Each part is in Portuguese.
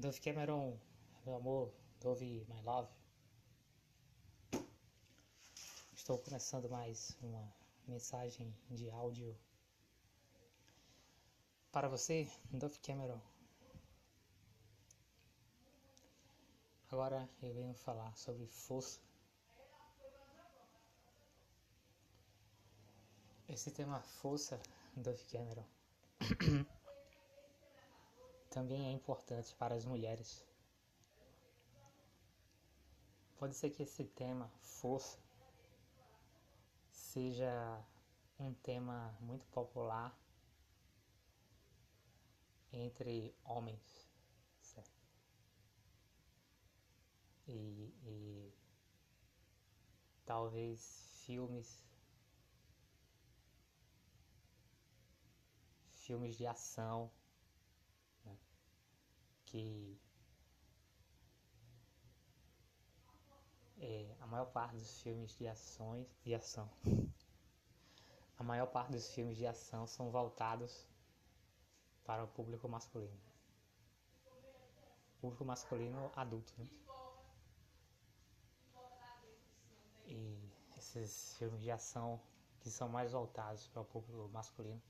Dove Cameron, meu amor, Dove My Love. Estou começando mais uma mensagem de áudio para você, Dove Cameron. Agora eu venho falar sobre força. Esse tema força, Dove Cameron. também é importante para as mulheres. Pode ser que esse tema, força, seja um tema muito popular entre homens, certo? E, e talvez filmes, filmes de ação que é, a maior parte dos filmes de ações de ação. A maior parte dos filmes de ação são voltados para o público masculino. Público masculino adulto né? e esses filmes de ação que são mais voltados para o público masculino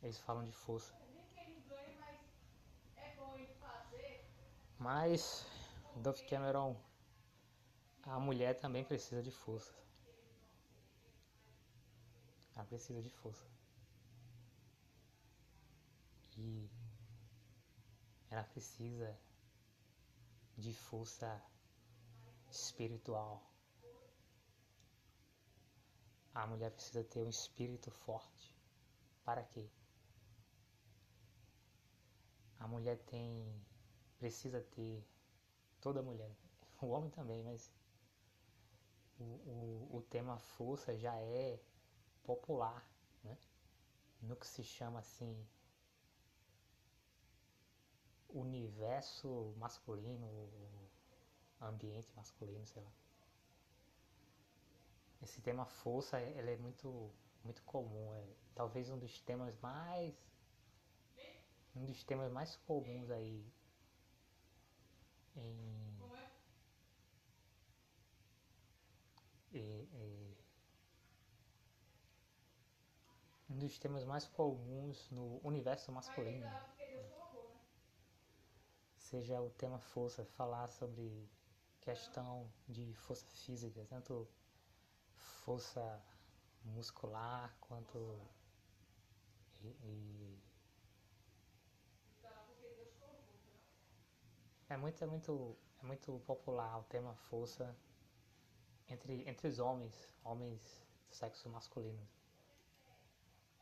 eles falam de força Mas, Dove Cameron, a mulher também precisa de força. Ela precisa de força. E ela precisa de força espiritual. A mulher precisa ter um espírito forte. Para quê? A mulher tem precisa ter toda mulher, o homem também, mas o, o, o tema força já é popular, né? no que se chama assim universo masculino, ambiente masculino, sei lá. Esse tema força, ele é muito, muito comum, é talvez um dos temas mais um dos temas mais comuns aí em um dos temas mais comuns no universo masculino. Seja o tema força, falar sobre questão de força física, tanto força muscular quanto e, e É muito, é muito, é muito popular o tema força entre, entre os homens, homens do sexo masculino.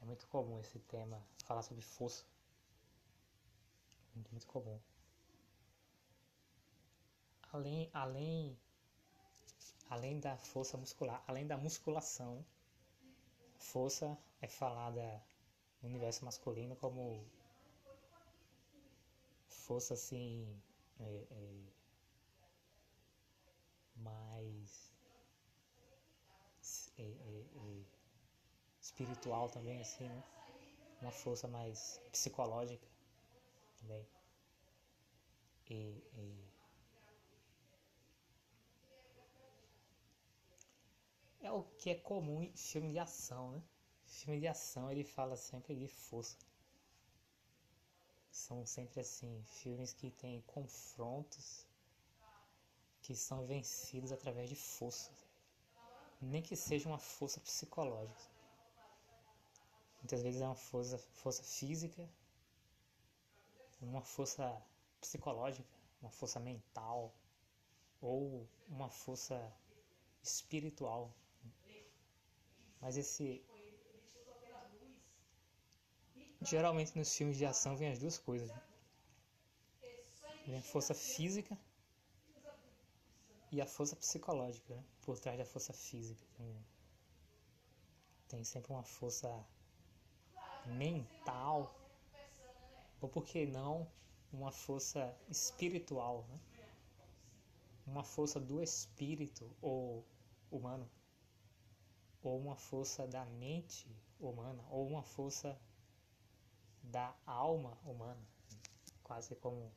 É muito comum esse tema, falar sobre força. Muito, muito comum. Além, além, além da força muscular, além da musculação, força é falada no universo masculino como força assim é, é, mais é, é, é, espiritual também, assim, né? Uma força mais psicológica também. E, é o que é comum em filme de ação, né? Filme de ação ele fala sempre de força são sempre assim, filmes que têm confrontos que são vencidos através de força, nem que seja uma força psicológica. Muitas vezes é uma força, força física, uma força psicológica, uma força mental ou uma força espiritual. Mas esse Geralmente nos filmes de ação vem as duas coisas. Vem a força física e a força psicológica, né? por trás da força física. Tem, tem sempre uma força mental, ou por que não uma força espiritual, né? uma força do espírito ou humano, ou uma força da mente humana, ou uma força da alma humana, quase como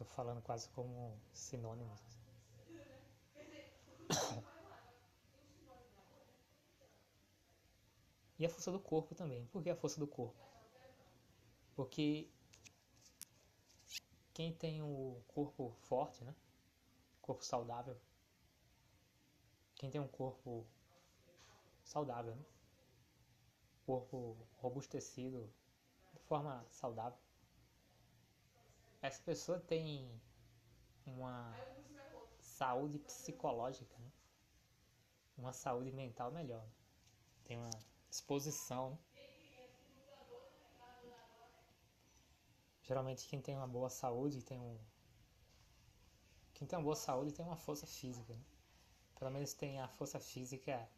Estou falando quase como sinônimos. E a força do corpo também. Por que a força do corpo? Porque quem tem o corpo forte, né? Corpo saudável. Quem tem um corpo saudável, né? Corpo robustecido forma saudável. Essa pessoa tem uma saúde psicológica, né? uma saúde mental melhor. Tem uma disposição. Geralmente quem tem uma boa saúde tem um. Quem tem uma boa saúde tem uma força física. Né? Pelo menos tem a força física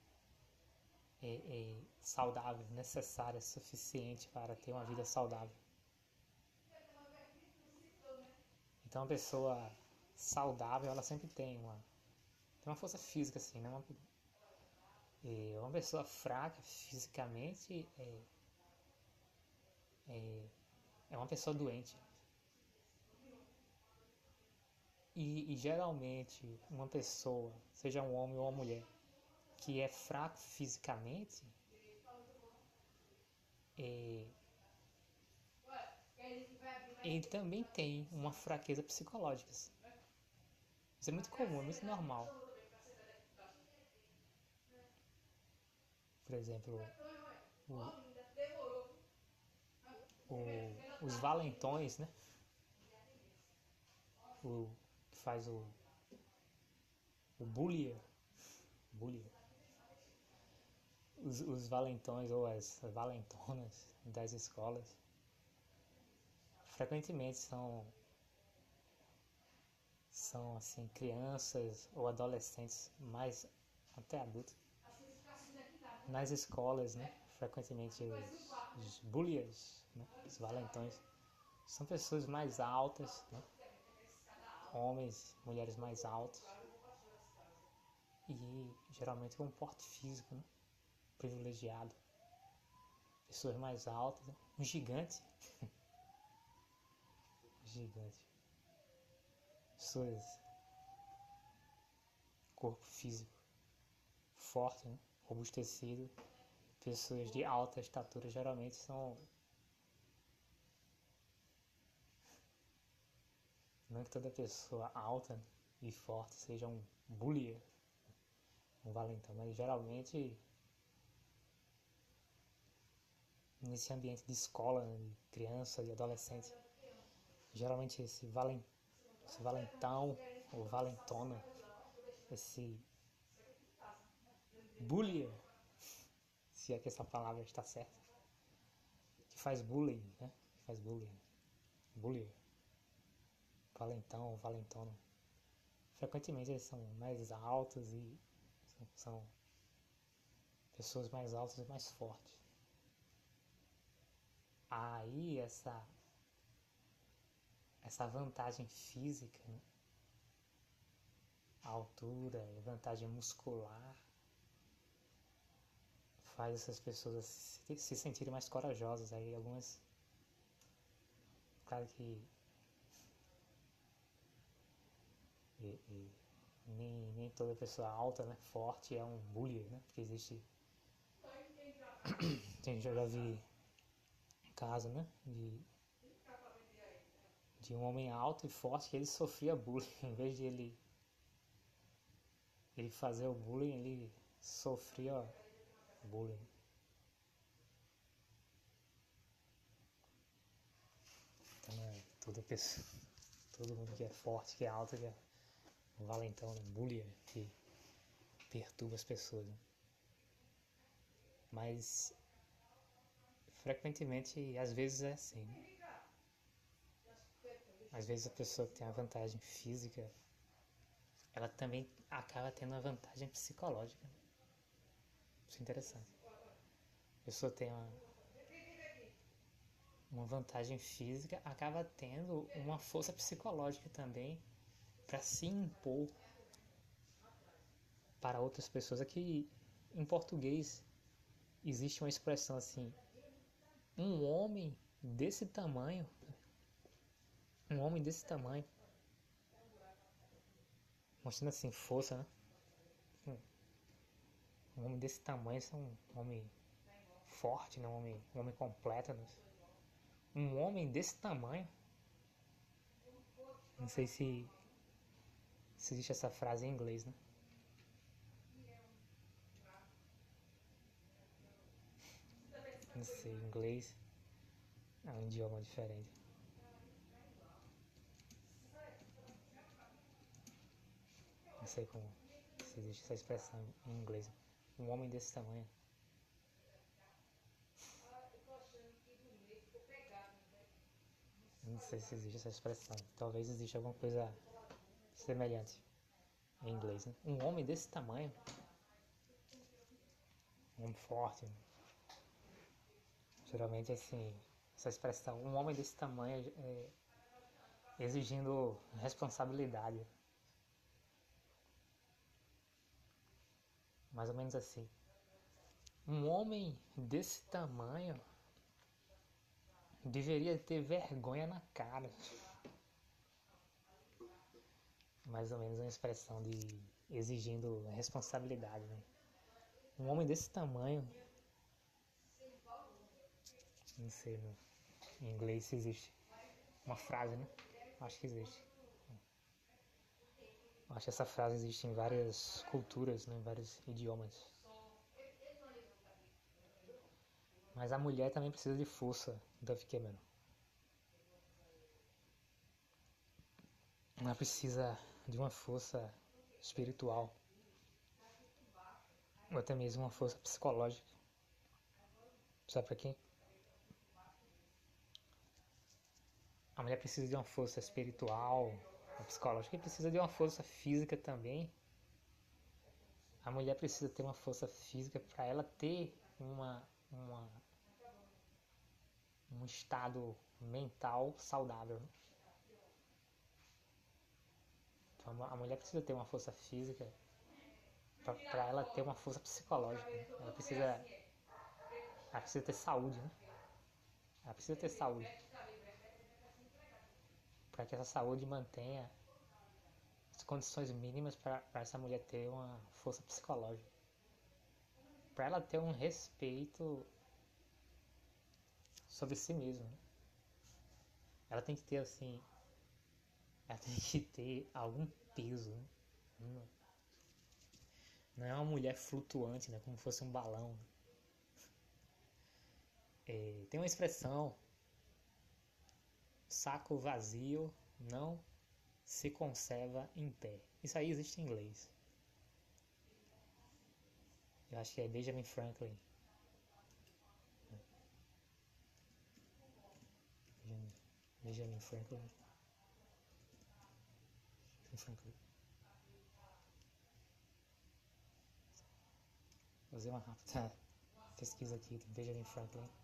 é, é, saudável, necessária, suficiente para ter uma vida saudável. Então, uma pessoa saudável, ela sempre tem uma, tem uma força física, assim, né? Uma, é, uma pessoa fraca fisicamente é, é, é uma pessoa doente. E, e, geralmente uma pessoa, seja um homem ou uma mulher, que é fraco fisicamente, é, ele também tem uma fraqueza psicológica. Isso é muito comum, é muito normal. Por exemplo, o, o, os valentões, né? O que faz o, o bullier, bullier. Os, os valentões ou as valentonas das escolas frequentemente são são assim crianças ou adolescentes mais até adultos nas escolas, né? Frequentemente os, os né? os valentões, são pessoas mais altas, né? homens, mulheres mais altos e geralmente com um porte físico né? Privilegiado, pessoas mais altas, né? um gigante gigante. Pessoas. Corpo físico forte, né? robustecido. Pessoas de alta estatura geralmente são. Não é que toda pessoa alta e forte seja um bullier, um valentão, mas geralmente nesse ambiente de escola, né, de criança, de adolescente, geralmente esse, valen, esse valentão ou valentona, esse bullier, se é que essa palavra está certa, que faz bullying, né? Que faz bullying, bullier, valentão, valentona. Frequentemente eles são mais altos e são pessoas mais altas e mais fortes. Aí essa essa vantagem física, né? a altura, a vantagem muscular, faz essas pessoas se, se sentirem mais corajosas. Aí algumas, claro que e, e, nem, nem toda pessoa alta, né, forte é um bully, né? Porque existe. Tem, já vi caso, né? De de um homem alto e forte que ele sofria bullying. Em vez de ele, ele fazer o bullying, ele sofria bullying. Então é toda pessoa, todo mundo que é forte, que é alto, que é um valentão, um bullying que perturba as pessoas. Né? Mas frequentemente, às vezes é assim. Né? às vezes a pessoa que tem uma vantagem física, ela também acaba tendo uma vantagem psicológica. Isso é interessante. A pessoa tem uma, uma vantagem física, acaba tendo uma força psicológica também para se impor para outras pessoas. Aqui em português existe uma expressão assim: um homem desse tamanho um homem desse tamanho mostrando assim força, né? Um homem desse tamanho é um homem forte, né? um, homem, um homem completo. Né? Um homem desse tamanho. Não sei se, se existe essa frase em inglês, né? Não sei, inglês é um idioma diferente. Não sei como se existe essa expressão em inglês. Um homem desse tamanho. Não sei se existe essa expressão. Talvez exista alguma coisa semelhante em inglês. Né? Um homem desse tamanho. Um homem forte. Geralmente assim, essa expressão, um homem desse tamanho é, exigindo responsabilidade. Mais ou menos assim. Um homem desse tamanho deveria ter vergonha na cara. Mais ou menos uma expressão de exigindo responsabilidade. Né? Um homem desse tamanho. Não sei, no, em inglês se existe uma frase, né? Acho que existe. Acho que essa frase existe em várias culturas, né, em vários idiomas. Mas a mulher também precisa de força, Dove Cameron. Ela precisa de uma força espiritual, ou até mesmo uma força psicológica. Sabe para quem? A mulher precisa de uma força espiritual, psicológica, e precisa de uma força física também. A mulher precisa ter uma força física para ela ter uma, uma, um estado mental saudável. Então, a mulher precisa ter uma força física para ela ter uma força psicológica. Ela precisa, ela precisa ter saúde. Né? Ela precisa ter saúde para que essa saúde mantenha as condições mínimas para essa mulher ter uma força psicológica. Para ela ter um respeito sobre si mesma. Né? Ela tem que ter assim. Ela tem que ter algum peso. Né? Não é uma mulher flutuante, né? como fosse um balão. É, tem uma expressão saco vazio não se conserva em pé. Isso aí existe em inglês. Eu acho que é Benjamin Franklin. Benjamin Franklin. Franklin. Vou fazer uma rápida pesquisa aqui do Benjamin Franklin.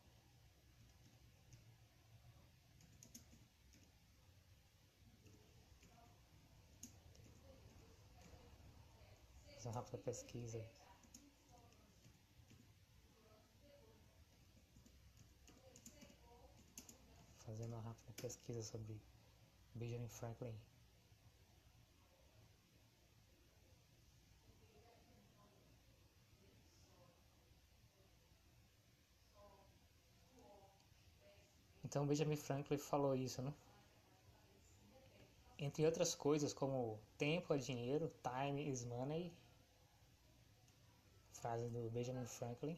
Uma rápida pesquisa. Fazendo uma rápida pesquisa sobre Benjamin Franklin. Então Benjamin Franklin falou isso, né? Entre outras coisas como tempo é dinheiro, time is money, frase do Benjamin Franklin.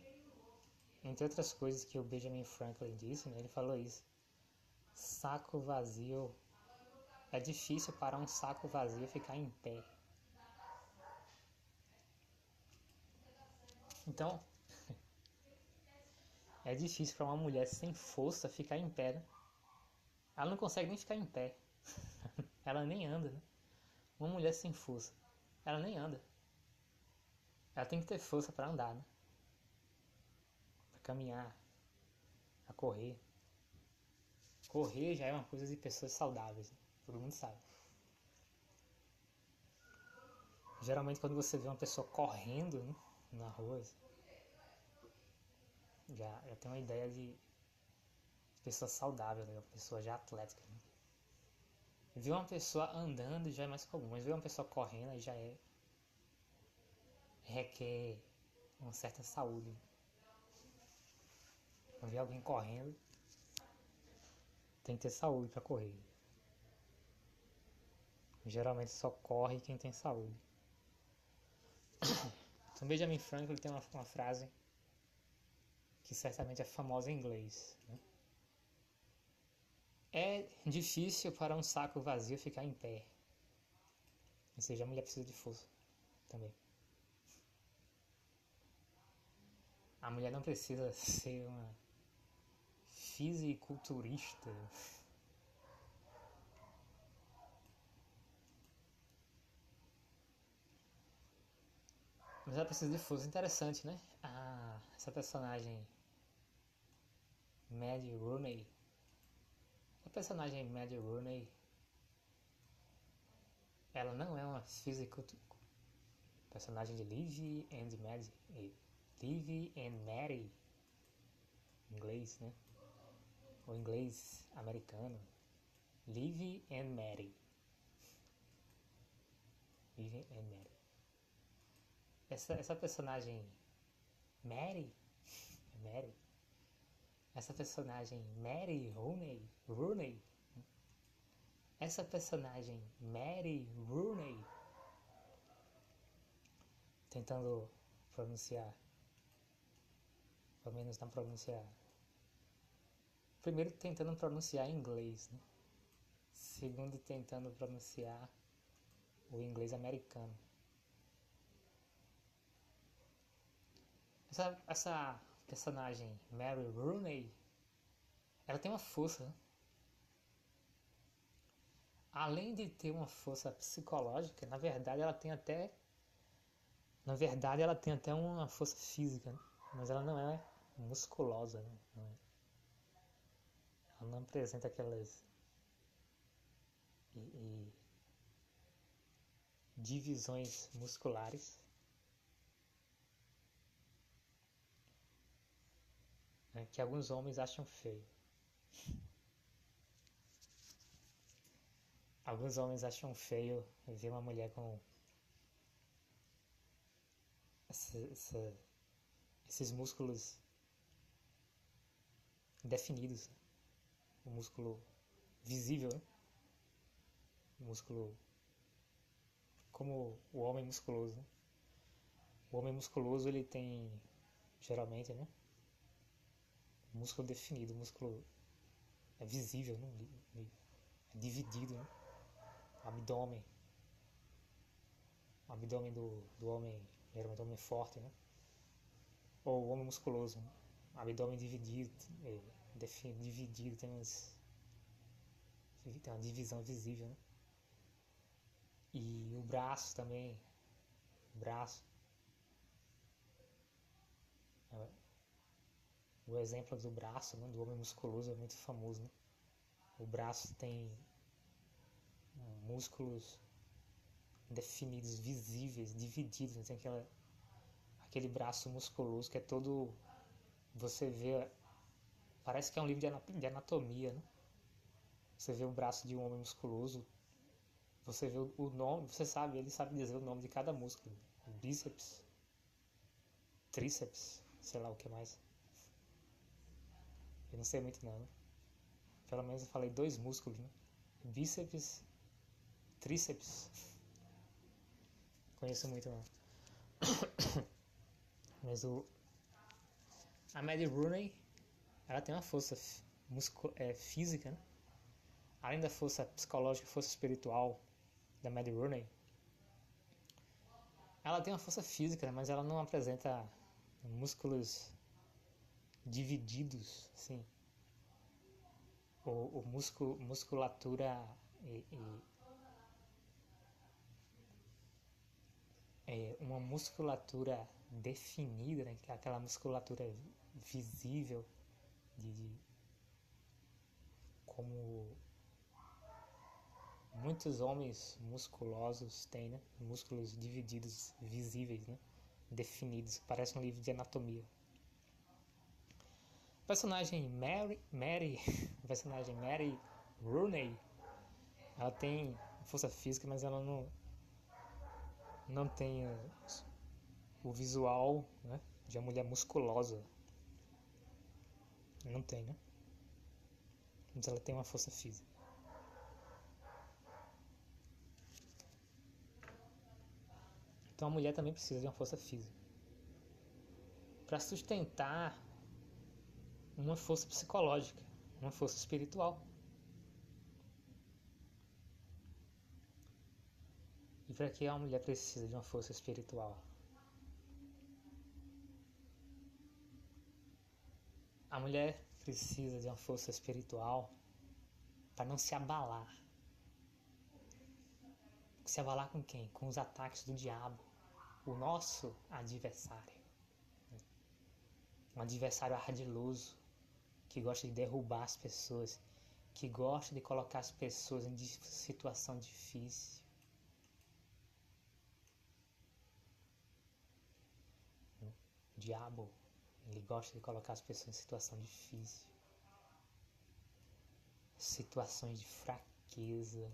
Entre outras coisas que o Benjamin Franklin disse, né, ele falou isso. Saco vazio. É difícil para um saco vazio ficar em pé. Então, é difícil para uma mulher sem força ficar em pé. Né? Ela não consegue nem ficar em pé. ela nem anda. Né? Uma mulher sem força, ela nem anda. Ela tem que ter força para andar, né? Para caminhar, para correr. Correr já é uma coisa de pessoas saudáveis, né? todo mundo sabe. Geralmente quando você vê uma pessoa correndo né, na rua, já, já tem uma ideia de pessoa saudável, né? uma pessoa já atlética. Né? Ver uma pessoa andando já é mais comum, mas ver uma pessoa correndo já é. Requer uma certa saúde. Ver alguém correndo tem que ter saúde para correr. Geralmente só corre quem tem saúde. Então Benjamin Franklin tem uma, uma frase que certamente é famosa em inglês. Né? É difícil para um saco vazio ficar em pé. Ou seja, a mulher precisa de força também. A mulher não precisa ser uma fisiculturista. Mas ela precisa de força. Interessante, né? Ah, essa personagem Maddie Rooney. A personagem Maddie Rooney ela não é uma física personagem de Liv and Maddie Liv and Mary. Inglês, né? O inglês americano. Liv and Mary. Liv and Mary. Essa, essa personagem Mary? Mary? Essa personagem Mary Rooney, Rooney? Essa personagem Mary Rooney? Tentando pronunciar pelo menos não pronunciar primeiro tentando pronunciar inglês né? segundo tentando pronunciar o inglês americano essa, essa personagem Mary Rooney, ela tem uma força. Né? Além de ter uma força psicológica, na verdade ela tem até na verdade ela tem até uma força física, né? mas ela não é musculosa, né? não é. Ela não apresenta aquelas e, e divisões musculares né, que alguns homens acham feio. Alguns homens acham feio ver uma mulher com esses músculos definidos. O músculo visível, né? o músculo como o homem musculoso. Né? O homem musculoso ele tem geralmente, né? músculo definido, músculo é visível, né? é dividido, né? abdômen, abdômen do, do homem, geralmente homem forte, né? ou o homem musculoso, né? Abdômen dividido, é, dividido, tem, umas, tem uma divisão visível, né? e o braço também, o braço, o exemplo do braço, né, do homem musculoso é muito famoso. Né? O braço tem músculos definidos, visíveis, divididos. Né? Tem aquela, aquele braço musculoso que é todo. Você vê. Parece que é um livro de anatomia. Né? Você vê o braço de um homem musculoso. Você vê o nome, você sabe, ele sabe dizer o nome de cada músculo. Bíceps, tríceps, sei lá o que mais. Eu não sei muito não. Né? Pelo menos eu falei dois músculos, né? Bíceps, tríceps. Conheço muito não. Mas o a Maddie Rooney, ela tem uma força é, física, né? Além da força psicológica, força espiritual da Maddie Rooney, ela tem uma força física, né? mas ela não apresenta músculos divididos, sim. O, o músculo, musculatura e, e é uma musculatura definida, né? É aquela musculatura visível de, de como muitos homens musculosos têm, né? Músculos divididos, visíveis, né? Definidos, parece um livro de anatomia personagem Mary, Mary, personagem Mary Rooney, Ela tem força física, mas ela não não tem o visual né, de uma mulher musculosa. Não tem, né? Mas ela tem uma força física. Então a mulher também precisa de uma força física. Para sustentar uma força psicológica, uma força espiritual. E para que a mulher precisa de uma força espiritual? A mulher precisa de uma força espiritual para não se abalar. Se abalar com quem? Com os ataques do diabo, o nosso adversário. Um adversário ardiloso que gosta de derrubar as pessoas, que gosta de colocar as pessoas em situação difícil. O diabo ele gosta de colocar as pessoas em situação difícil, situações de fraqueza,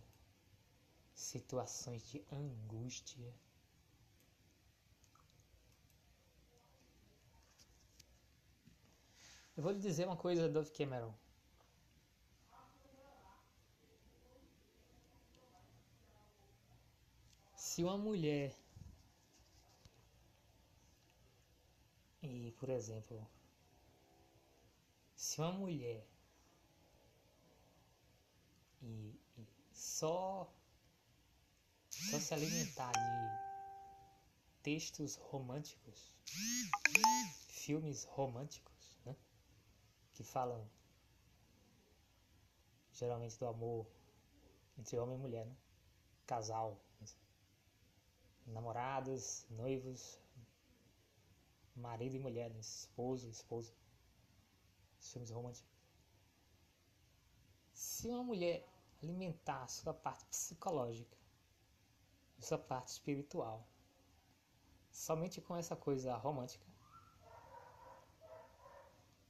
situações de angústia. Eu vou lhe dizer uma coisa, Dove Cameron. Se uma mulher E, por exemplo, se uma mulher e, e só, só se alimentar de textos românticos, filmes românticos, né? Que falam geralmente do amor entre homem e mulher, né? Casal, namorados, noivos, marido e mulher, né? esposo, esposa. filmes românticos. Se uma mulher alimentar a sua parte psicológica, a sua parte espiritual, somente com essa coisa romântica,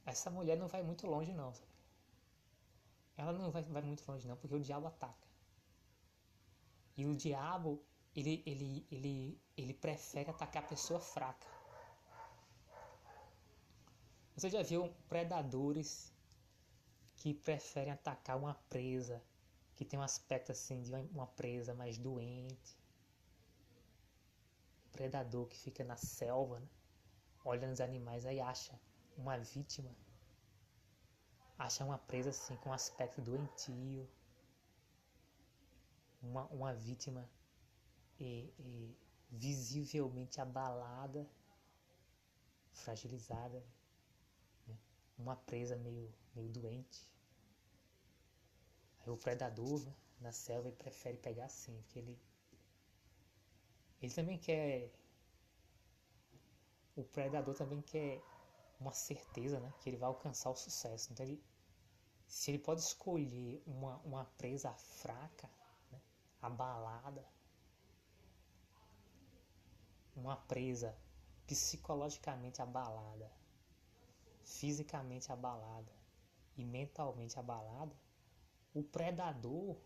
essa mulher não vai muito longe não, sabe? Ela não vai, vai muito longe não, porque o diabo ataca. E o diabo, ele, ele, ele, ele prefere atacar a pessoa fraca. Você já viu predadores que preferem atacar uma presa que tem um aspecto assim de uma presa mais doente? Predador que fica na selva, né? olha nos animais aí acha uma vítima, acha uma presa assim com um aspecto doentio, uma, uma vítima e, e visivelmente abalada, fragilizada uma presa meio, meio doente. Aí o predador né, na selva ele prefere pegar assim, porque ele, ele também quer. O predador também quer uma certeza né, que ele vai alcançar o sucesso. Então ele, se ele pode escolher uma, uma presa fraca, né, abalada, uma presa psicologicamente abalada, fisicamente abalada e mentalmente abalada, o predador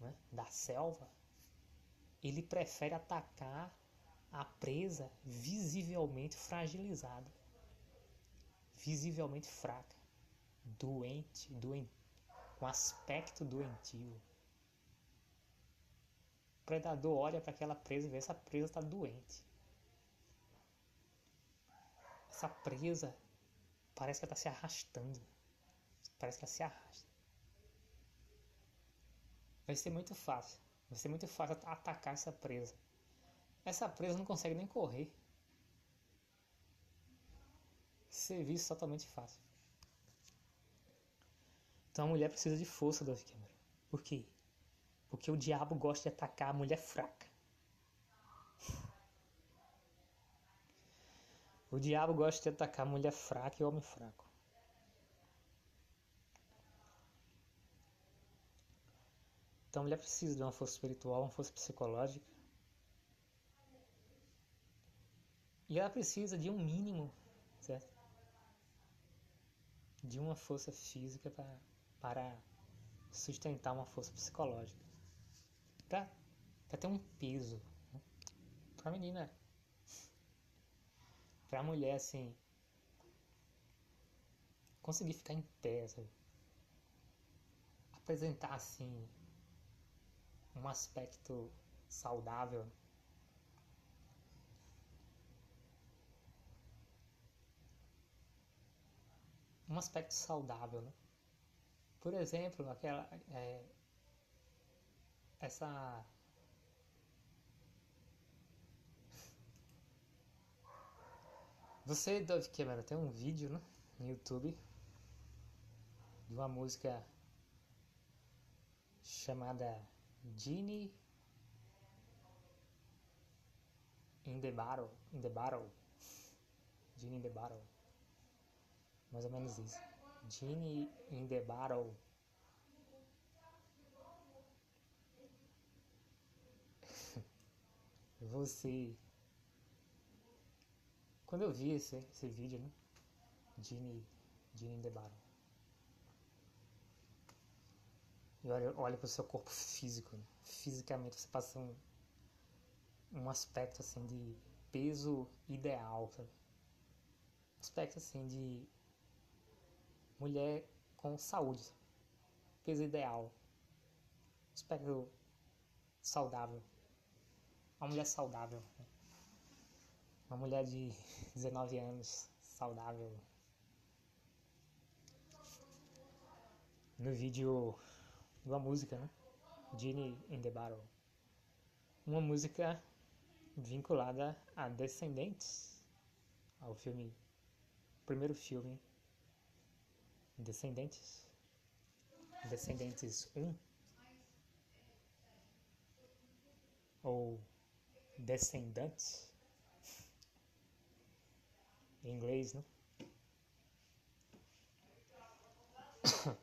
né, da selva ele prefere atacar a presa visivelmente fragilizada, visivelmente fraca, doente, doente com aspecto doentio. O predador olha para aquela presa e vê essa presa está doente. Essa presa Parece que ela está se arrastando. Parece que ela se arrasta. Vai ser muito fácil. Vai ser muito fácil atacar essa presa. Essa presa não consegue nem correr. Serviço totalmente fácil. Então a mulher precisa de força, Dove Cameron. Por quê? Porque o diabo gosta de atacar a mulher fraca. O diabo gosta de atacar mulher fraca e homem fraco. Então a mulher precisa de uma força espiritual, uma força psicológica. E ela precisa de um mínimo, certo? De uma força física para, para sustentar uma força psicológica. pra, pra ter um peso. Pra menina. Pra mulher, assim. Conseguir ficar em pé, sabe? Apresentar, assim. Um aspecto saudável. Um aspecto saudável, né? Por exemplo, aquela. É, essa. Você, Dove Cameron, tem um vídeo né, no YouTube de uma música chamada Genie in the Battle. In the Battle. Genie in the Battle. Mais ou menos isso. Genie in the Battle. Você. Quando eu vi esse, esse vídeo, né? Genie in the Battle. E olha, olha para o seu corpo físico. Né? Fisicamente você passa um, um aspecto assim de peso ideal, sabe? Aspecto assim de mulher com saúde, peso ideal, aspecto saudável, uma mulher saudável, né? Uma mulher de 19 anos saudável. No vídeo de uma música, né? Genie in the Battle. Uma música vinculada a Descendentes, ao filme, primeiro filme Descendentes. Descendentes 1. Ou Descendentes. Em inglês, né?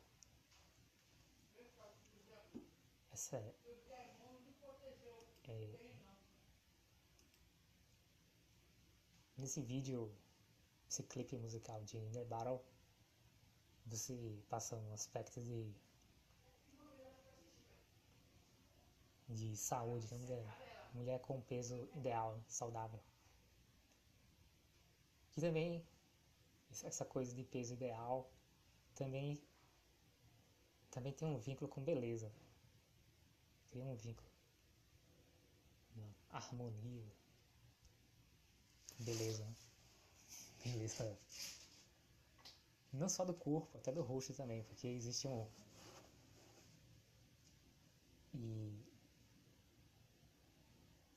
Essa é, é nesse vídeo, esse clipe musical de Inner Battle você passa um aspecto de de saúde, né? mulher, mulher com peso ideal, saudável. Que também essa coisa de peso ideal também também tem um vínculo com beleza. Tem um vínculo. Harmonia. Beleza. Né? Beleza não só do corpo, até do rosto também, porque existe um. E.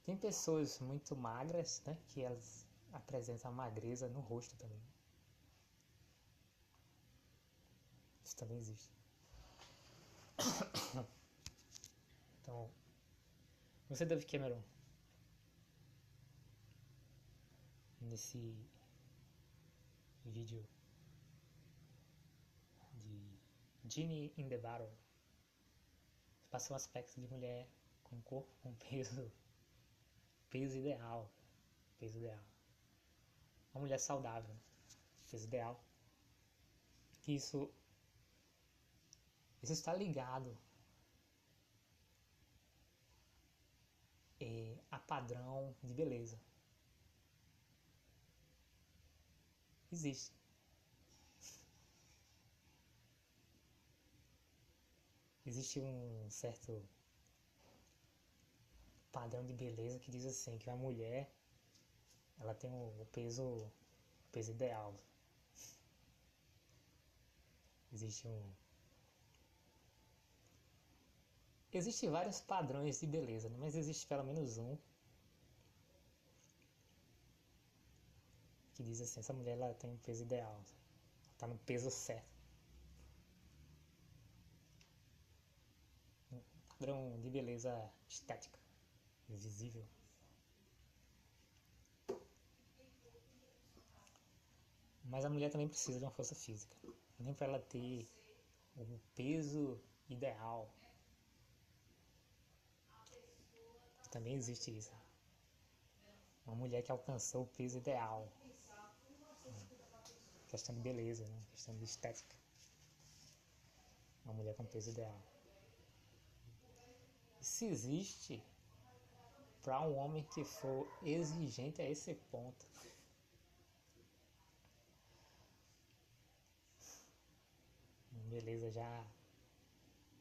Tem pessoas muito magras, né? Que elas apresentam a magreza no rosto também. Isso também existe. Então. Você, Dave Cameron. Nesse vídeo Genie in the Battle. Passa um aspecto de mulher com corpo com peso. Peso ideal. Peso ideal. Uma mulher saudável. Peso ideal. Que isso. Isso está ligado é, a padrão de beleza. Existe. existe um certo padrão de beleza que diz assim que a mulher ela tem o peso o peso ideal existe um existe vários padrões de beleza né? mas existe pelo menos um que diz assim essa mulher ela tem um peso ideal está no peso certo padrão de beleza estética, visível. Mas a mulher também precisa de uma força física, nem para ela ter o peso ideal. Também existe isso. Uma mulher que alcançou o peso ideal. Questão de beleza, né? questão de estética. Uma mulher com peso ideal. se existe para um homem que for exigente a esse ponto. Beleza, já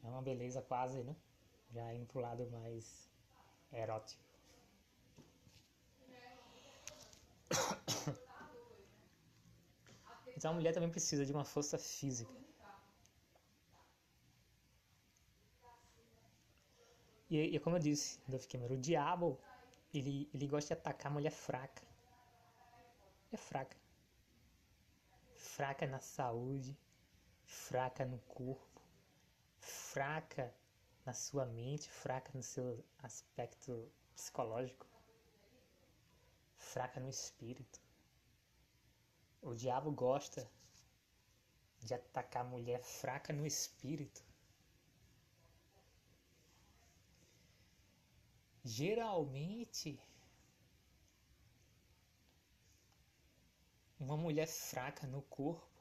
é uma beleza quase, né? Já indo pro lado mais erótico. Então a mulher também precisa de uma força física. E, e como eu disse, Dolph Cameron, o diabo, ele, ele gosta de atacar a mulher fraca. É fraca. Fraca na saúde, fraca no corpo, fraca na sua mente, fraca no seu aspecto psicológico, fraca no espírito. O diabo gosta de atacar a mulher fraca no espírito. Geralmente, uma mulher fraca no corpo,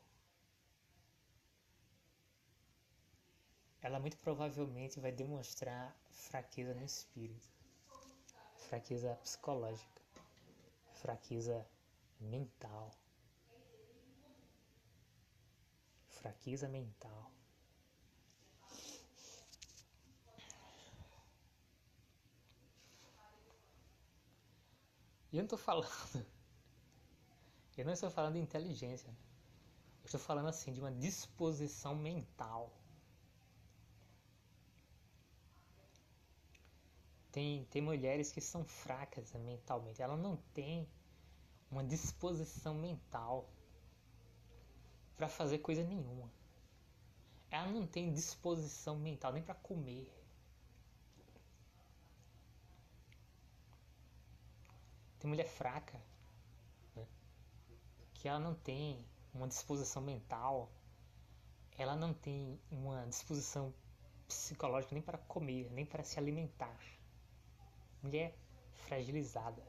ela muito provavelmente vai demonstrar fraqueza no espírito, fraqueza psicológica, fraqueza mental. Fraqueza mental. E eu não estou falando. Eu não estou falando de inteligência. Eu estou falando assim de uma disposição mental. Tem, tem mulheres que são fracas mentalmente. Ela não tem uma disposição mental para fazer coisa nenhuma. Ela não tem disposição mental nem para comer. Tem mulher fraca, né? que ela não tem uma disposição mental, ela não tem uma disposição psicológica nem para comer, nem para se alimentar. Mulher fragilizada,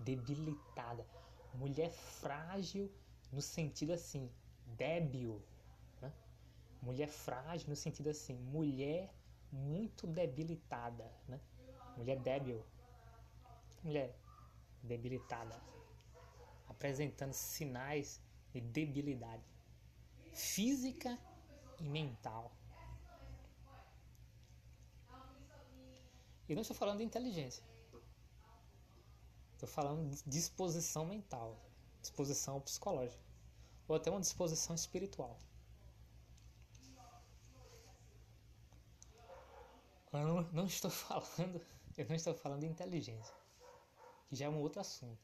debilitada, mulher frágil no sentido assim, débil. Né? Mulher frágil no sentido assim, mulher muito debilitada. Né? Mulher débil mulher debilitada, apresentando sinais de debilidade física e mental. E não estou falando de inteligência. Estou falando de disposição mental, disposição psicológica, ou até uma disposição espiritual. Eu não, não estou falando, eu não estou falando de inteligência que já é um outro assunto.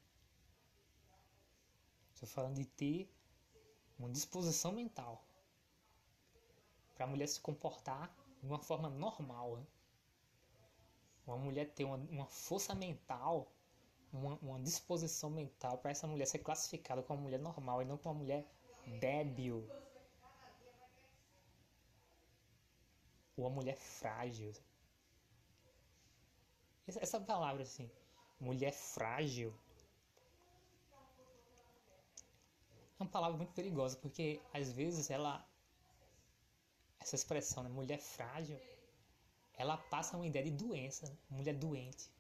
Estou falando de ter uma disposição mental para a mulher se comportar de uma forma normal. Né? Uma mulher ter uma, uma força mental, uma, uma disposição mental para essa mulher ser classificada como uma mulher normal e não como uma mulher débil. Ou uma mulher frágil. Essa palavra assim, mulher frágil. É uma palavra muito perigosa, porque às vezes ela. Essa expressão, né, mulher frágil, ela passa uma ideia de doença, né? mulher doente.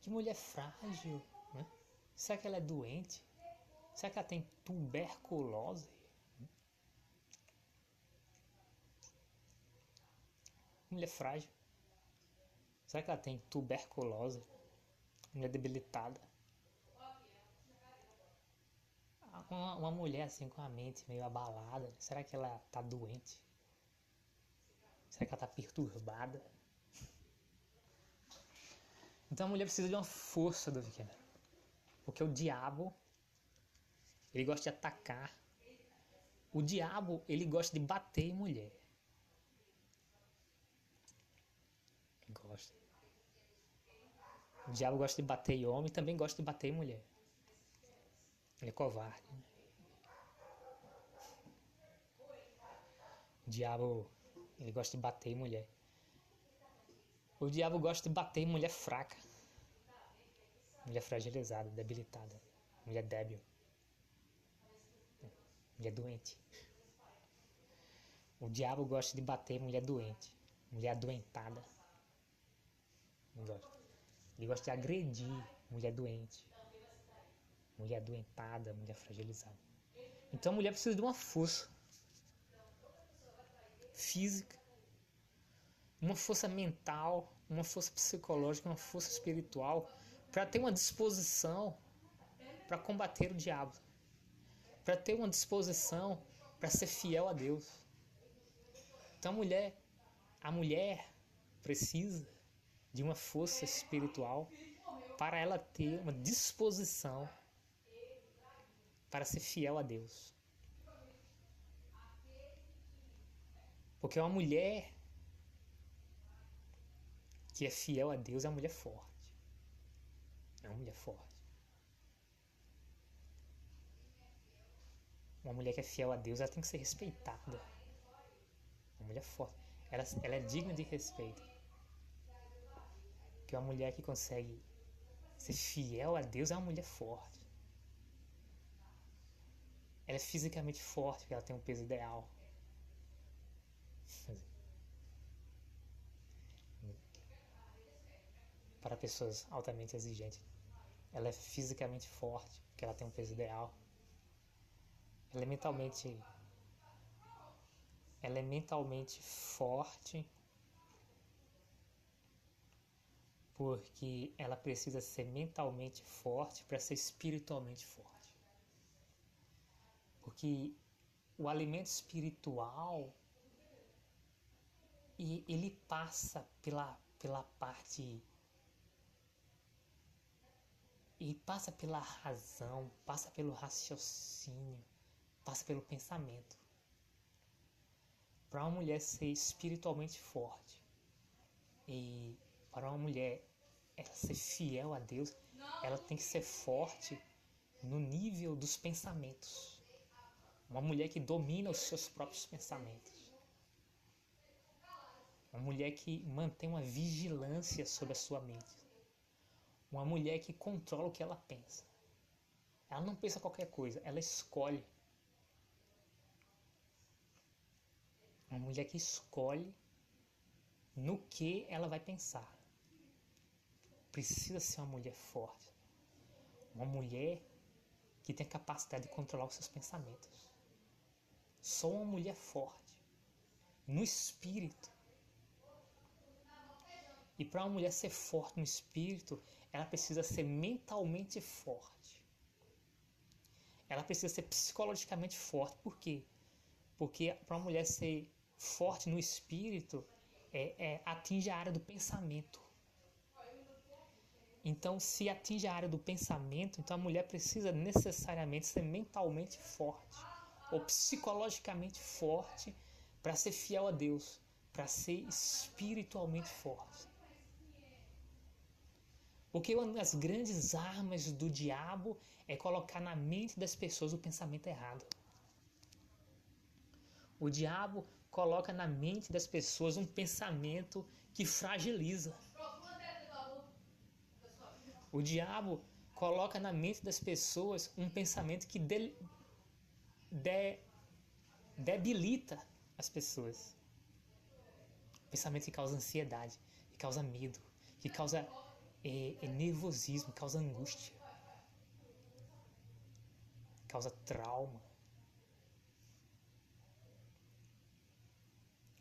Que mulher frágil, né? Será que ela é doente? Será que ela tem tuberculose? Mulher frágil. Será que ela tem tuberculose? Mulher debilitada? Uma, uma mulher assim com a mente meio abalada, será que ela tá doente? Será que ela tá perturbada? Então a mulher precisa de uma força do pequeno. Porque o diabo, ele gosta de atacar. O diabo, ele gosta de bater em mulher. Gosta. O diabo gosta de bater em homem e também gosta de bater em mulher. Ele é covarde. Né? O diabo ele gosta de bater em mulher. O diabo gosta de bater em mulher fraca. Mulher fragilizada, debilitada. Mulher débil. Mulher doente. O diabo gosta de bater em mulher doente. mulher adoentada. Não gosta. Ele gosta de agredir mulher doente, mulher adoentada, mulher fragilizada. Então a mulher precisa de uma força física, uma força mental, uma força psicológica, uma força espiritual para ter uma disposição para combater o diabo, para ter uma disposição para ser fiel a Deus. Então a mulher, a mulher precisa de uma força espiritual para ela ter uma disposição para ser fiel a Deus. Porque uma mulher que é fiel a Deus é uma mulher forte. É uma mulher forte. Uma mulher que é fiel a Deus, ela tem que ser respeitada. Uma mulher forte. Ela, ela é digna de respeito. Porque uma mulher que consegue ser fiel a Deus é uma mulher forte. Ela é fisicamente forte, porque ela tem um peso ideal. Para pessoas altamente exigentes. Ela é fisicamente forte, porque ela tem um peso ideal. Ela é mentalmente. Ela é mentalmente forte porque ela precisa ser mentalmente forte para ser espiritualmente forte. Porque o alimento espiritual e ele passa pela, pela parte ele passa pela razão, passa pelo raciocínio, passa pelo pensamento. Para uma mulher ser espiritualmente forte e para uma mulher ela ser fiel a Deus, ela tem que ser forte no nível dos pensamentos. Uma mulher que domina os seus próprios pensamentos. Uma mulher que mantém uma vigilância sobre a sua mente. Uma mulher que controla o que ela pensa. Ela não pensa qualquer coisa, ela escolhe. Uma mulher que escolhe no que ela vai pensar. Precisa ser uma mulher forte. Uma mulher que tem a capacidade de controlar os seus pensamentos. Só uma mulher forte. No espírito. E para uma mulher ser forte no espírito, ela precisa ser mentalmente forte. Ela precisa ser psicologicamente forte. Por quê? Porque para uma mulher ser forte no espírito, é, é, atinge a área do pensamento. Então, se atinge a área do pensamento, então a mulher precisa necessariamente ser mentalmente forte ou psicologicamente forte para ser fiel a Deus, para ser espiritualmente forte. Porque uma das grandes armas do diabo é colocar na mente das pessoas o pensamento errado. O diabo coloca na mente das pessoas um pensamento que fragiliza. O diabo coloca na mente das pessoas um pensamento que de, de, debilita as pessoas. Pensamento que causa ansiedade, que causa medo, que causa é, é nervosismo, causa angústia, causa trauma.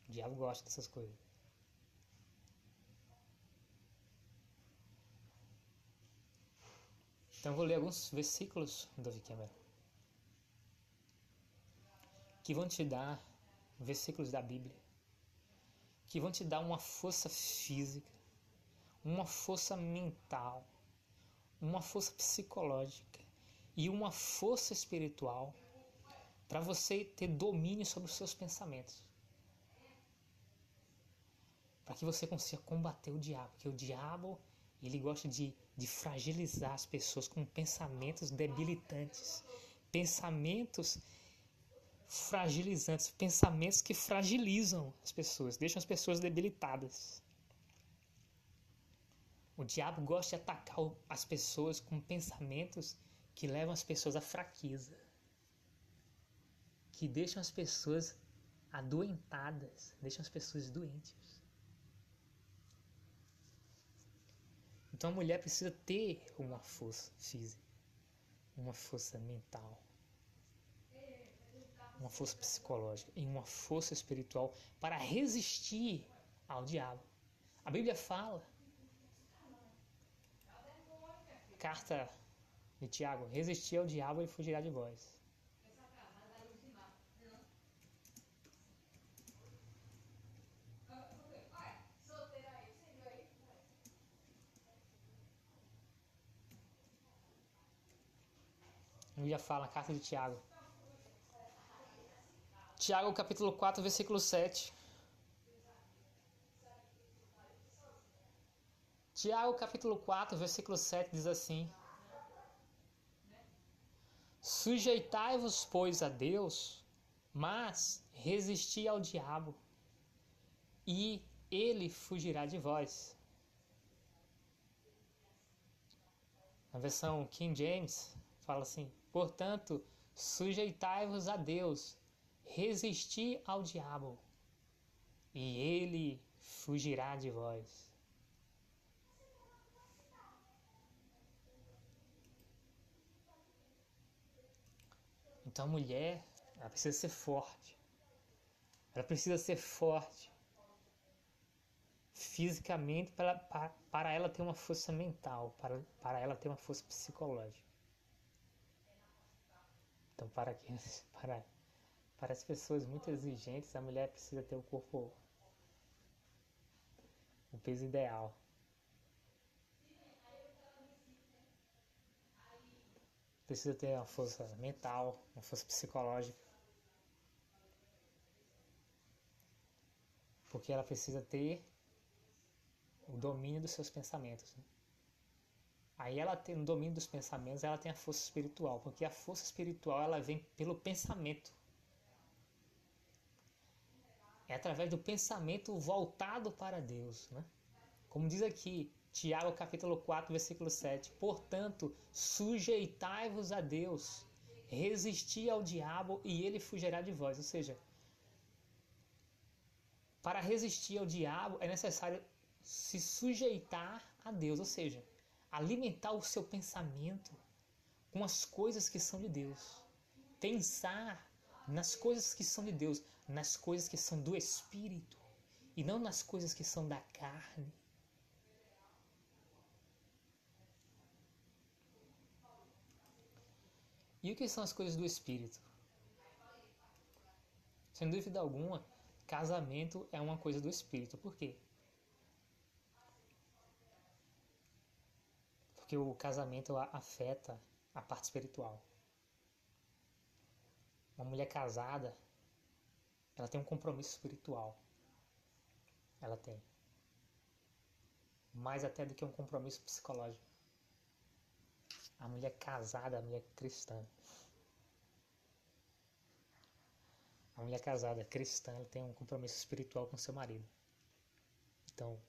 O diabo gosta dessas coisas. Então eu vou ler alguns versículos do Davi Cameron que vão te dar versículos da Bíblia que vão te dar uma força física, uma força mental, uma força psicológica e uma força espiritual para você ter domínio sobre os seus pensamentos para que você consiga combater o diabo, porque o diabo ele gosta de, de fragilizar as pessoas com pensamentos debilitantes, pensamentos fragilizantes, pensamentos que fragilizam as pessoas, deixam as pessoas debilitadas. O diabo gosta de atacar as pessoas com pensamentos que levam as pessoas à fraqueza, que deixam as pessoas adoentadas, deixam as pessoas doentes. Então a mulher precisa ter uma força física, uma força mental, uma força psicológica e uma força espiritual para resistir ao diabo. A Bíblia fala carta de Tiago, resistir ao diabo e fugirá de vós. A Bíblia fala, na carta de Tiago. Tiago capítulo 4, versículo 7. Tiago capítulo 4, versículo 7 diz assim: Sujeitai-vos, pois, a Deus, mas resisti ao diabo, e ele fugirá de vós. Na versão King James, fala assim: Portanto, sujeitai-vos a Deus, resisti ao diabo, e ele fugirá de vós. Então a mulher, ela precisa ser forte. Ela precisa ser forte fisicamente para, para, para ela ter uma força mental, para, para ela ter uma força psicológica. Então, para, que, para, para as pessoas muito exigentes, a mulher precisa ter o corpo, o peso ideal. Precisa ter uma força mental, uma força psicológica. Porque ela precisa ter o domínio dos seus pensamentos. Né? Aí ela tem o domínio dos pensamentos, ela tem a força espiritual, porque a força espiritual ela vem pelo pensamento. É através do pensamento voltado para Deus, né? Como diz aqui, Tiago capítulo 4, versículo 7. Portanto, sujeitai-vos a Deus, resisti ao diabo e ele fugirá de vós. Ou seja, para resistir ao diabo é necessário se sujeitar a Deus, ou seja, alimentar o seu pensamento com as coisas que são de Deus. Pensar nas coisas que são de Deus, nas coisas que são do Espírito e não nas coisas que são da carne. E o que são as coisas do espírito? Sem dúvida alguma, casamento é uma coisa do espírito. Por quê? Porque o casamento afeta a parte espiritual. Uma mulher casada, ela tem um compromisso espiritual. Ela tem. Mais até do que um compromisso psicológico a mulher casada, a mulher cristã. A mulher casada cristã ela tem um compromisso espiritual com seu marido. Então,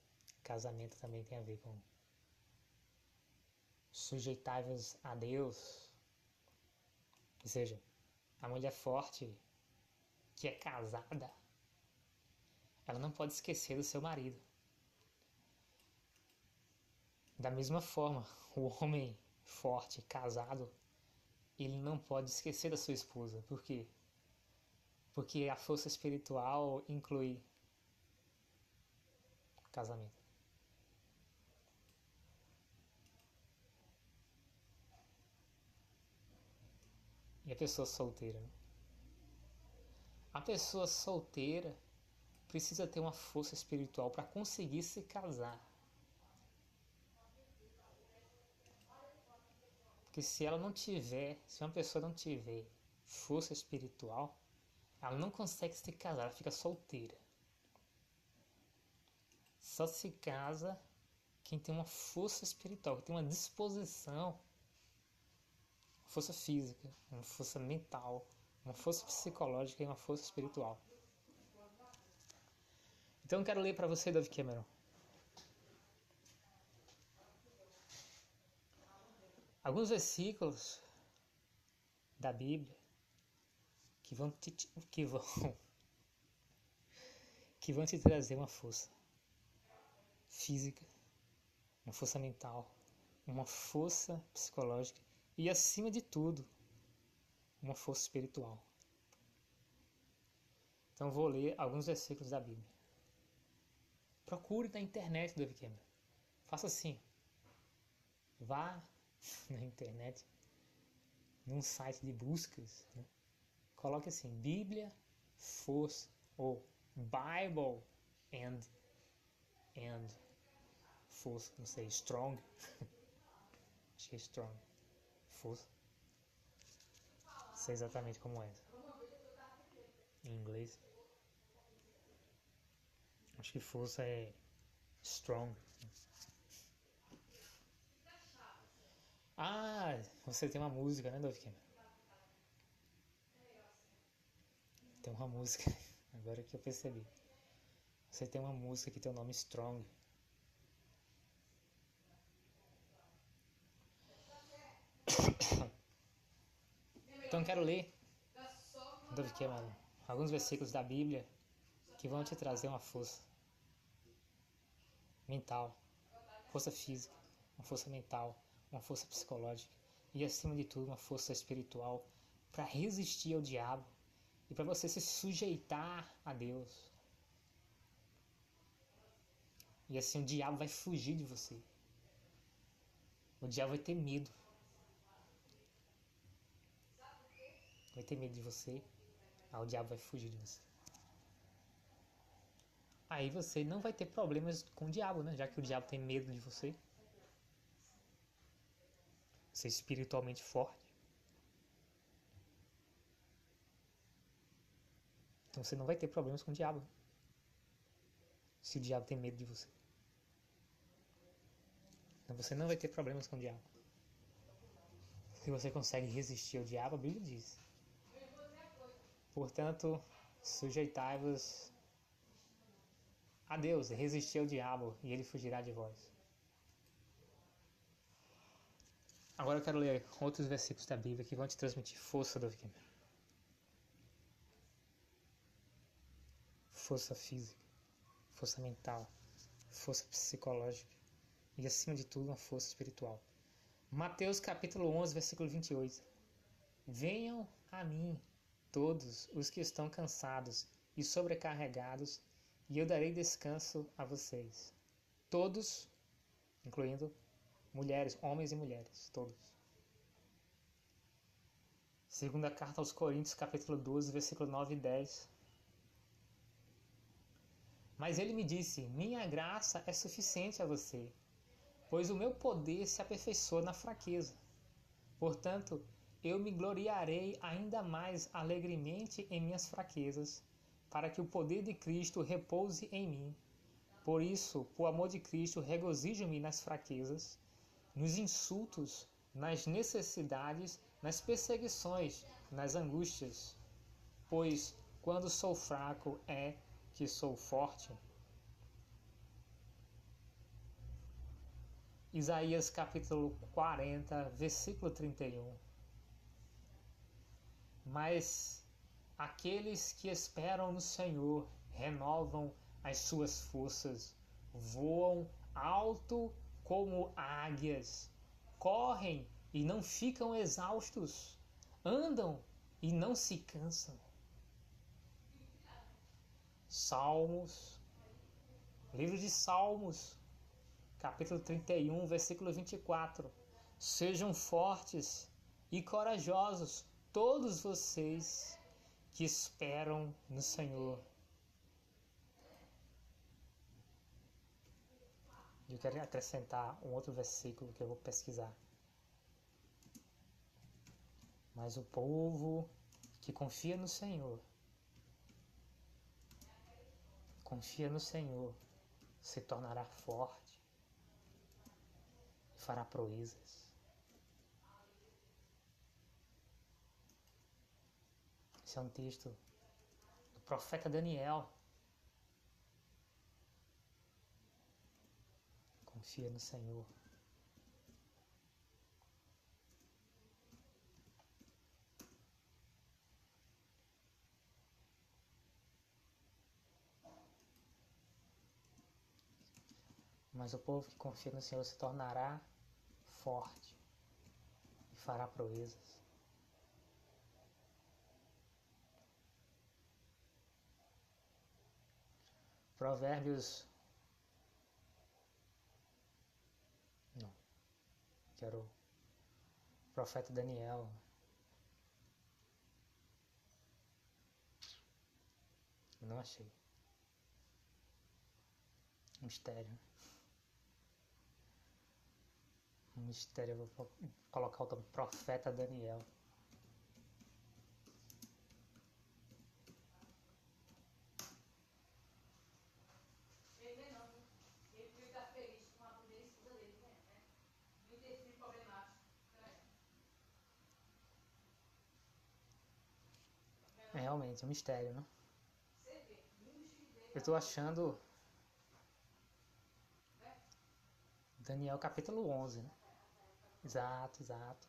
casamento também tem a ver com sujeitáveis a Deus. Ou seja, a mulher forte que é casada, ela não pode esquecer do seu marido. Da mesma forma, o homem forte, casado, ele não pode esquecer da sua esposa. Por quê? Porque a força espiritual inclui casamento. E a pessoa solteira? Né? A pessoa solteira precisa ter uma força espiritual para conseguir se casar. Porque se ela não tiver, se uma pessoa não tiver força espiritual, ela não consegue se casar, ela fica solteira. Só se casa quem tem uma força espiritual, que tem uma disposição, força física, uma força mental, uma força psicológica e uma força espiritual. Então eu quero ler para você, David Cameron. Alguns versículos da Bíblia que vão te, que vão que vão te trazer uma força física, uma força mental, uma força psicológica e, acima de tudo, uma força espiritual. Então vou ler alguns versículos da Bíblia. Procure na internet, David Cameron. Faça assim. Vá na internet, num site de buscas, né? coloque assim, Bíblia, força, ou Bible and, and força, não sei, strong. Acho que é strong. Força. Não sei exatamente como é. Em inglês. Acho que força é strong. Ah, você tem uma música, né, Dove Tem uma música, agora que eu percebi. Você tem uma música que tem o nome Strong. Então quero ler Dove Cameron, alguns versículos da Bíblia que vão te trazer uma força mental, força física, uma força mental, uma força psicológica e, acima de tudo, uma força espiritual para resistir ao diabo e para você se sujeitar a Deus. E assim o diabo vai fugir de você. O diabo vai ter medo. Vai ter medo de você. Aí o diabo vai fugir de você aí você não vai ter problemas com o diabo, né? Já que o diabo tem medo de você. É espiritualmente forte. Então você não vai ter problemas com o diabo. Se o diabo tem medo de você. Então você não vai ter problemas com o diabo. Se você consegue resistir ao diabo, a Bíblia diz. Portanto, sujeitai-vos a Deus, resistir ao diabo e ele fugirá de vós. Agora eu quero ler outros versículos da Bíblia que vão te transmitir força Viking. Força física, força mental, força psicológica e, acima de tudo, uma força espiritual. Mateus capítulo 11, versículo 28. Venham a mim todos os que estão cansados e sobrecarregados e eu darei descanso a vocês. Todos, incluindo mulheres, homens e mulheres, todos. Segunda carta aos Coríntios, capítulo 12, versículo 9 e 10. Mas ele me disse: Minha graça é suficiente a você, pois o meu poder se aperfeiçoa na fraqueza. Portanto, eu me gloriarei ainda mais alegremente em minhas fraquezas para que o poder de Cristo repouse em mim. Por isso, por amor de Cristo, regozijo-me nas fraquezas, nos insultos, nas necessidades, nas perseguições, nas angústias. Pois quando sou fraco é que sou forte. Isaías capítulo 40, versículo 31. Mas Aqueles que esperam no Senhor renovam as suas forças, voam alto como águias, correm e não ficam exaustos, andam e não se cansam. Salmos, livro de Salmos, capítulo 31, versículo 24. Sejam fortes e corajosos, todos vocês que esperam no Senhor. Eu quero acrescentar um outro versículo que eu vou pesquisar. Mas o povo que confia no Senhor, confia no Senhor, se tornará forte e fará proezas. Esse é um texto do profeta Daniel. Confia no Senhor. Mas o povo que confia no Senhor se tornará forte e fará proezas. Provérbios. Não. Quero o profeta Daniel. Não achei. Mistério. Mistério. Eu vou colocar o profeta Daniel. É realmente um mistério, né? Eu estou achando Daniel capítulo 11, né? Exato, exato.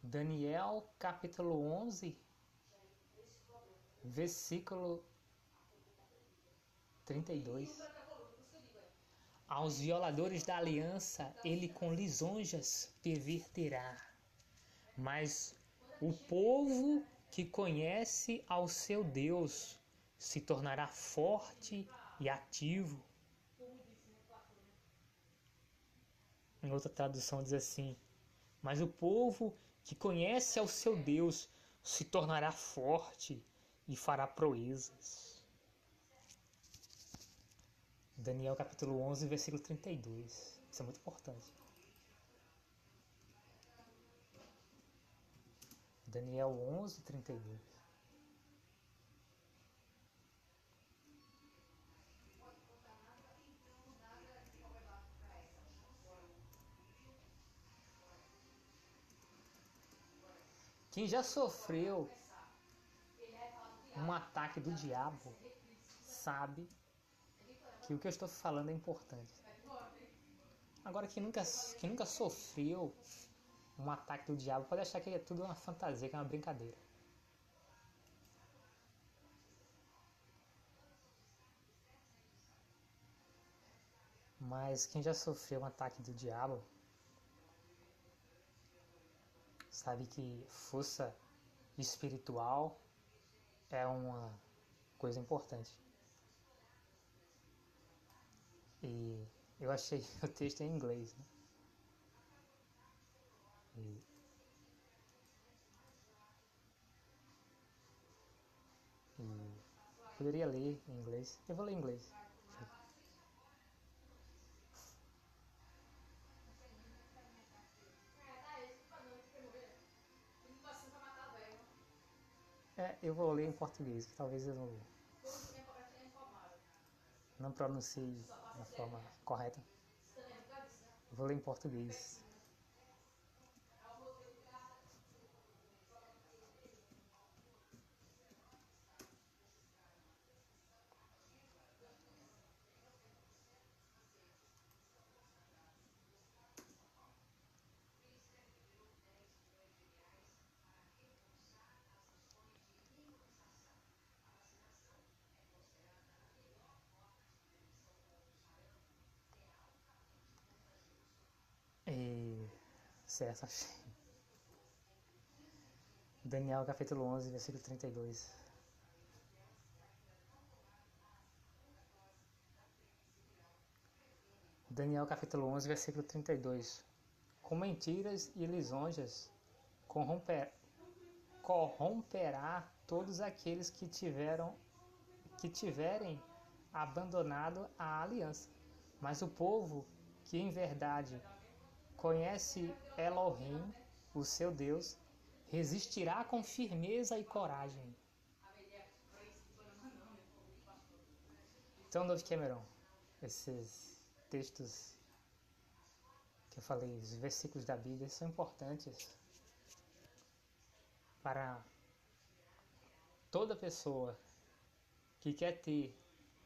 Daniel capítulo 11, versículo 32. Aos violadores da aliança ele com lisonjas perverterá, mas o povo que conhece ao seu Deus se tornará forte e ativo. Em outra tradução diz assim: Mas o povo que conhece ao seu Deus se tornará forte e fará proezas. Daniel capítulo 11, versículo 32. Isso é muito importante. Daniel 11, 32. Quem já sofreu um ataque do diabo sabe que o que eu estou falando é importante. Agora, quem nunca, quem nunca sofreu um ataque do diabo pode achar que é tudo uma fantasia, que é uma brincadeira. Mas quem já sofreu um ataque do diabo sabe que força espiritual é uma coisa importante. E eu achei o texto em inglês, né? E poderia ler em inglês. Eu vou ler em inglês. É, eu vou ler em português, talvez eu não, não pronuncie da forma correta. Vou ler em português. E... Certo, achei. Daniel capítulo 11, versículo 32. Daniel capítulo 11, versículo 32. Com mentiras e lisonjas corromper, corromperá todos aqueles que tiveram que tiverem abandonado a aliança. Mas o povo que em verdade conhece Elohim, o seu Deus, resistirá com firmeza e coragem. Então, Dove Cameron, esses textos que eu falei, os versículos da Bíblia, são importantes para toda pessoa que quer ter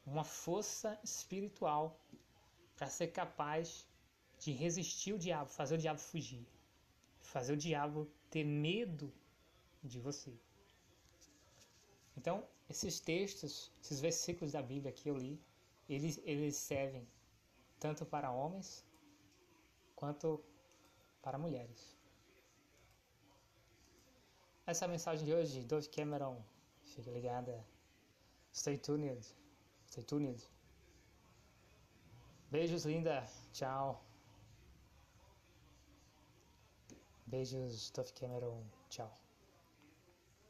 uma força espiritual para ser capaz de resistir o diabo, fazer o diabo fugir, fazer o diabo ter medo de você. Então, esses textos, esses versículos da Bíblia que eu li, eles, eles servem tanto para homens quanto para mulheres. Essa é a mensagem de hoje, Dove Cameron. Fique ligada. Stay tuned. Stay tuned. Beijos, linda. Tchau. Beijos, Stuff Cameron. Tchau.